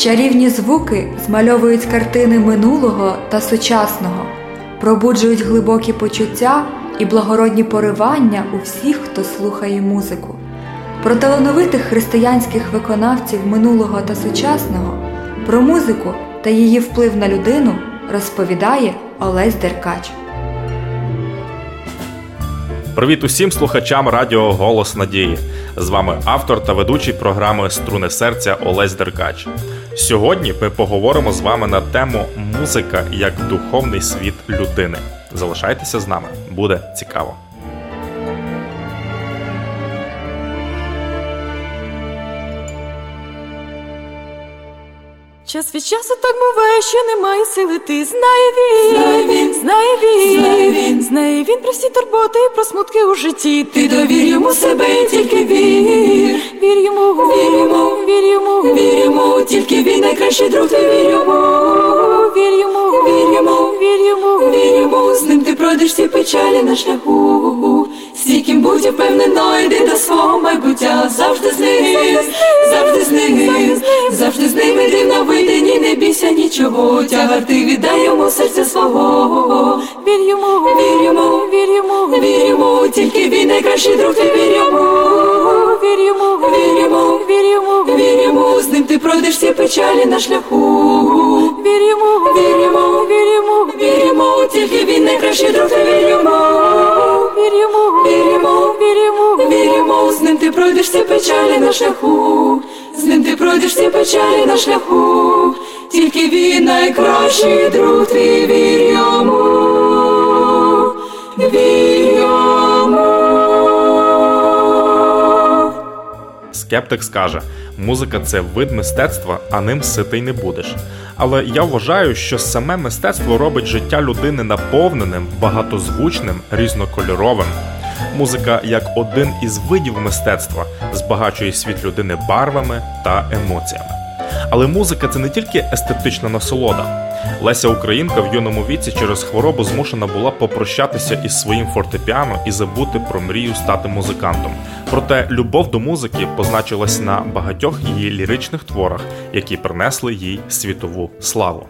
Чарівні звуки змальовують картини минулого та сучасного, пробуджують глибокі почуття і благородні поривання у всіх, хто слухає музику. Про талановитих християнських виконавців минулого та сучасного, про музику та її вплив на людину розповідає Олесь Деркач. Привіт усім слухачам радіо Голос Надії. З вами автор та ведучий програми Струни серця Олесь Деркач. Сьогодні ми поговоримо з вами на тему музика як духовний світ людини. Залишайтеся з нами, буде цікаво. Час від часу так буває, що немає сили ти знає він, знає він, знає він, знає він, про всі турботи про смутки у житті. Ти довір йому себе, тільки вір, вір йому, вір йому, вір йому, вір йому, тільки він найкращий друг, ти вір йому, вір йому, вір йому, вір йому, вір йому, з ним ти пройдеш всі печалі на шляху. Стійким будь впевнено, йди до свого майбуття, завжди з ним, завжди з ним, завжди з ним іди на видині, не бійся нічого, тягар ти віддай йому серця свого, вір йому, вір йому, вір йому, вір йому, тільки він найкращий друг, ти вір йому, вір йому, вір йому, вір йому, вір йому, з ним ти пройдеш всі печалі на шляху, вір йому, вір йому, вір йому, вір йому, тільки він найкращий друг, ти вір йому, вір йому, вір йому, вір йому, вір йому, з ним ти пройдеш всі печалі на шляху, з ним ти пройдеш всі печалі на шляху, тільки він найкращий друг, ти вір йому. Скептик скаже: музика це вид мистецтва, а ним ситий не будеш. Але я вважаю, що саме мистецтво робить життя людини наповненим, багатозвучним, різнокольоровим. Музика, як один із видів мистецтва, збагачує світ людини барвами та емоціями. Але музика це не тільки естетична насолода. Леся Українка в юному віці через хворобу змушена була попрощатися із своїм фортепіано і забути про мрію стати музикантом. Проте любов до музики позначилась на багатьох її ліричних творах, які принесли їй світову славу.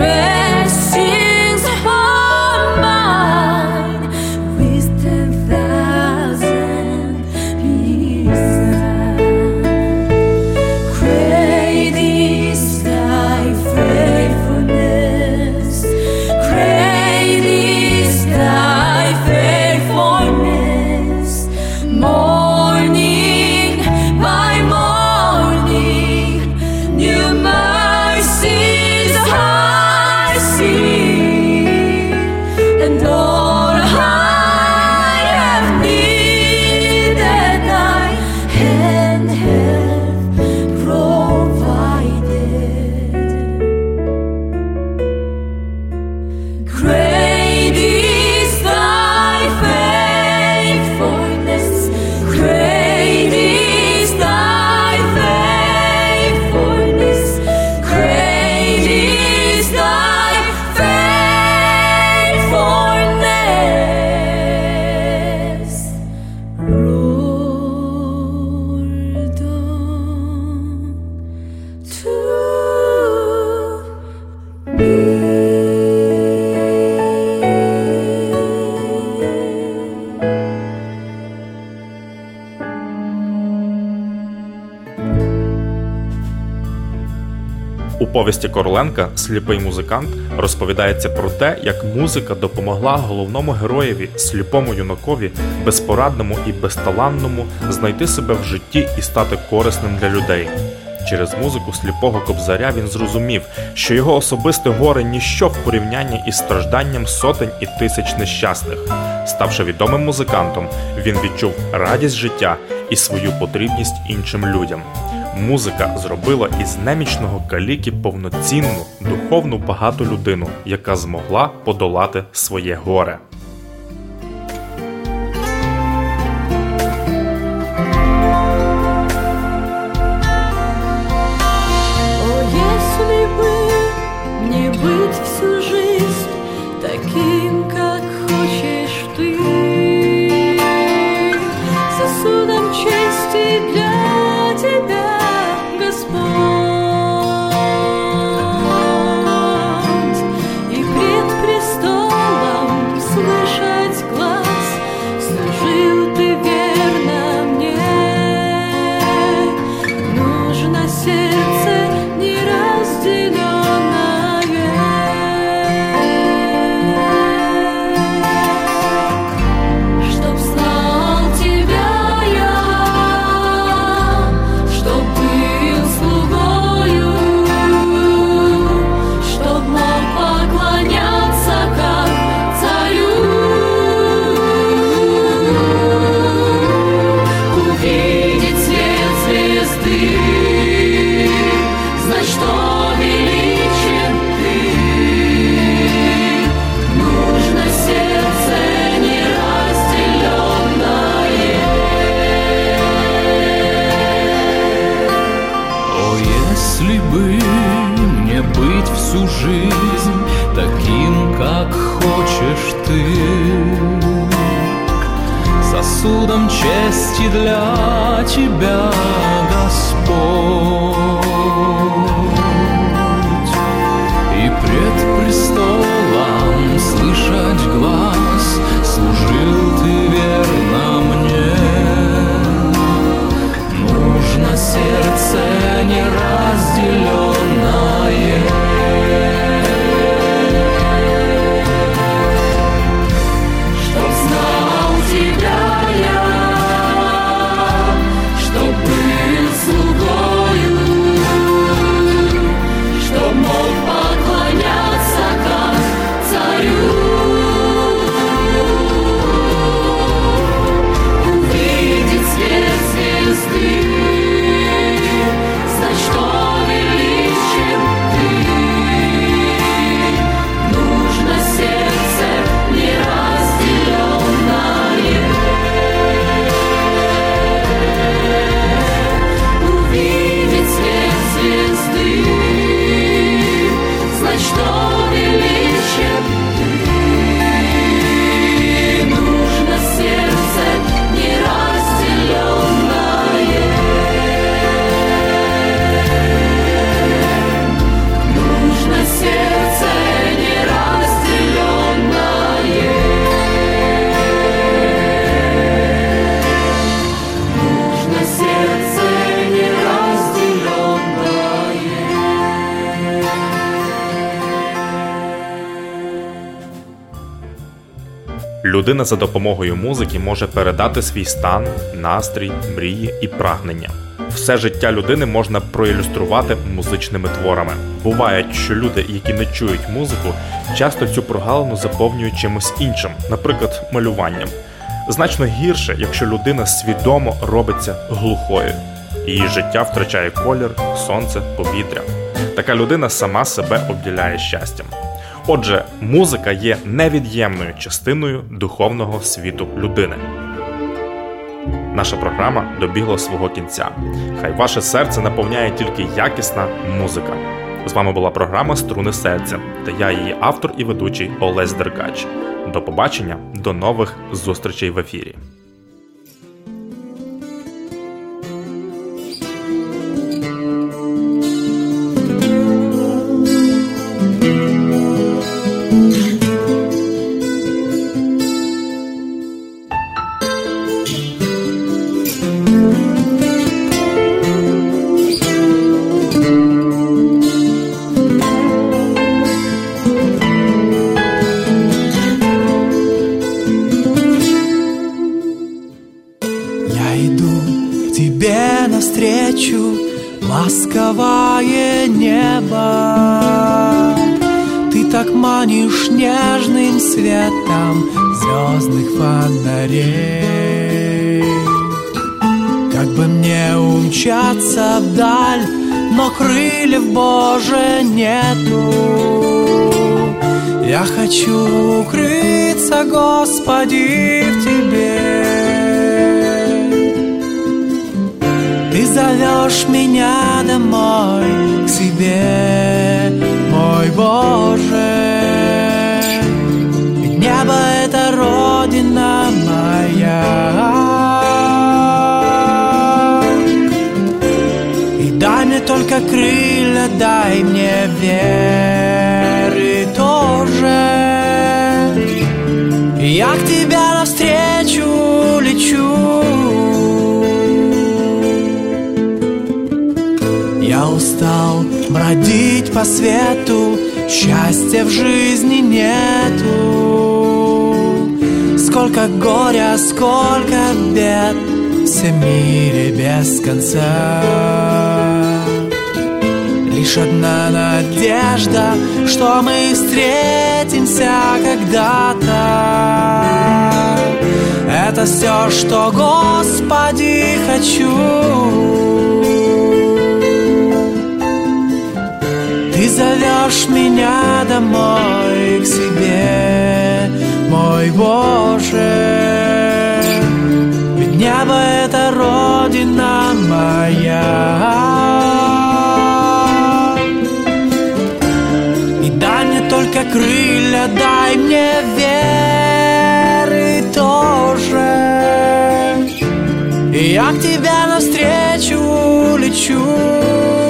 red. Повісті Короленка Сліпий музикант розповідається про те, як музика допомогла головному героєві, сліпому юнакові, безпорадному і безталанному знайти себе в житті і стати корисним для людей. Через музику сліпого кобзаря він зрозумів, що його особисте горе ніщо в порівнянні із стражданням сотень і тисяч нещасних. Ставши відомим музикантом, він відчув радість життя і свою потрібність іншим людям. Музика зробила із немічного каліки повноцінну, духовну багату людину, яка змогла подолати своє горе. О, если бы мне всю жизнь таким, тебя, Господь, и пред престолом слышать глаз, служил ты верно мне. Нужно сердце неразделенное. Людина за допомогою музики може передати свій стан, настрій, мрії і прагнення. Все життя людини можна проілюструвати музичними творами. Буває, що люди, які не чують музику, часто цю прогалину заповнюють чимось іншим, наприклад, малюванням. Значно гірше, якщо людина свідомо робиться глухою. Її життя втрачає колір, сонце, повітря. Така людина сама себе обділяє щастям. Отже, музика є невід'ємною частиною духовного світу людини. Наша програма добігла свого кінця. Хай ваше серце наповняє тільки якісна музика. З вами була програма Струни серця та я її автор і ведучий Олесь Деркач. До побачення, до нових зустрічей в ефірі. Звездных фонарей. Как бы мне умчаться вдаль, но крыльев Боже нету. Я хочу укрыться, Господи, в Тебе. Ты зовешь меня домой к себе, мой Боже. Веры тоже. Я к тебе навстречу лечу. Я устал бродить по свету, счастья в жизни нету. Сколько горя, сколько бед в всем мире без конца. Лишь одна надежда, что мы встретимся когда-то. Это все, что, Господи, хочу. Ты зовешь меня домой к себе, мой Боже. Я к тебе навстречу лечу.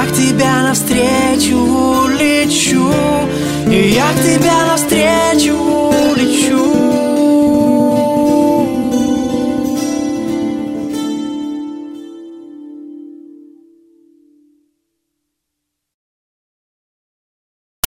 я к тебя навстречу лечу, я к тебя навстречу